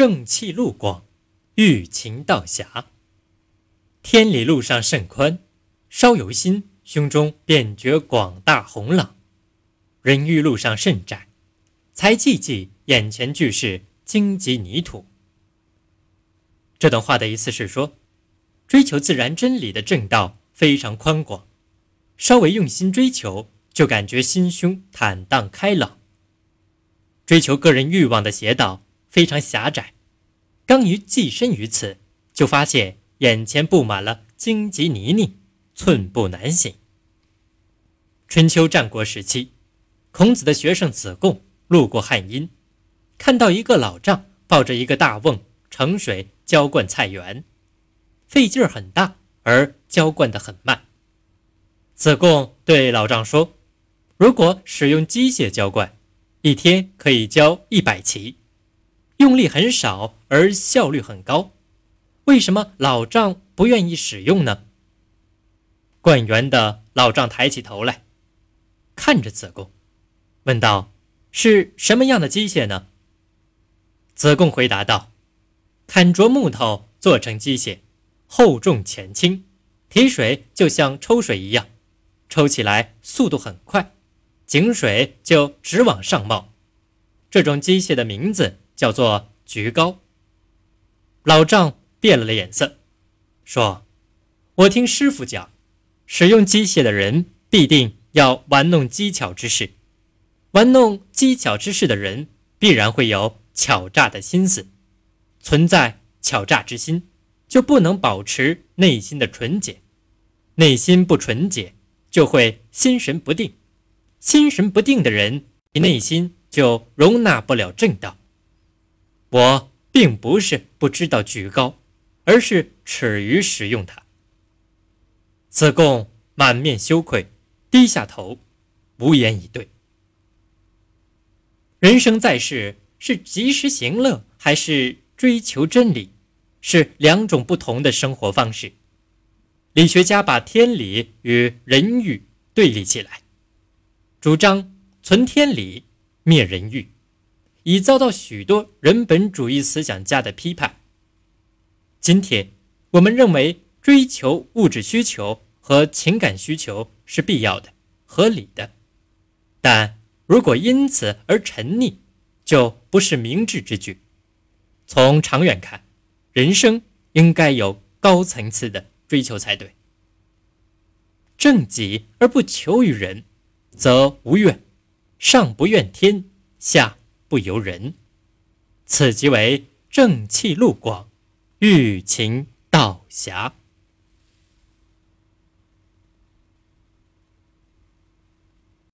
正气路广，欲情道狭。天理路上甚宽，稍有心，胸中便觉广大宏朗；人欲路上甚窄，才寂寂，眼前俱是荆棘泥土。这段话的意思是说，追求自然真理的正道非常宽广，稍微用心追求，就感觉心胸坦荡开朗。追求个人欲望的邪道非常狭窄，刚于寄身于此，就发现眼前布满了荆棘泥泞，寸步难行。春秋战国时期，孔子的学生子贡路过汉阴，看到一个老丈抱着一个大瓮盛水浇灌菜园，费劲儿很大，而浇灌得很慢。子贡对老丈说：“如果使用机械浇灌。”一天可以浇一百畦，用力很少而效率很高。为什么老丈不愿意使用呢？灌园的老丈抬起头来，看着子贡，问道：“是什么样的机械呢？”子贡回答道：“砍啄木头做成机械，厚重前轻，提水就像抽水一样，抽起来速度很快。”井水就直往上冒，这种机械的名字叫做菊高。老丈变了脸色，说：“我听师傅讲，使用机械的人必定要玩弄机巧之事，玩弄机巧之事的人必然会有巧诈的心思，存在巧诈之心，就不能保持内心的纯洁，内心不纯洁，就会心神不定。”心神不定的人，你内心就容纳不了正道。我并不是不知道举高，而是耻于使用它。子贡满面羞愧，低下头，无言以对。人生在世，是及时行乐，还是追求真理，是两种不同的生活方式。理学家把天理与人欲对立起来。主张存天理，灭人欲，已遭到许多人本主义思想家的批判。今天，我们认为追求物质需求和情感需求是必要的、合理的，但如果因此而沉溺，就不是明智之举。从长远看，人生应该有高层次的追求才对。正己而不求于人。则无怨，上不怨天，下不由人，此即为正气路广，欲情道狭。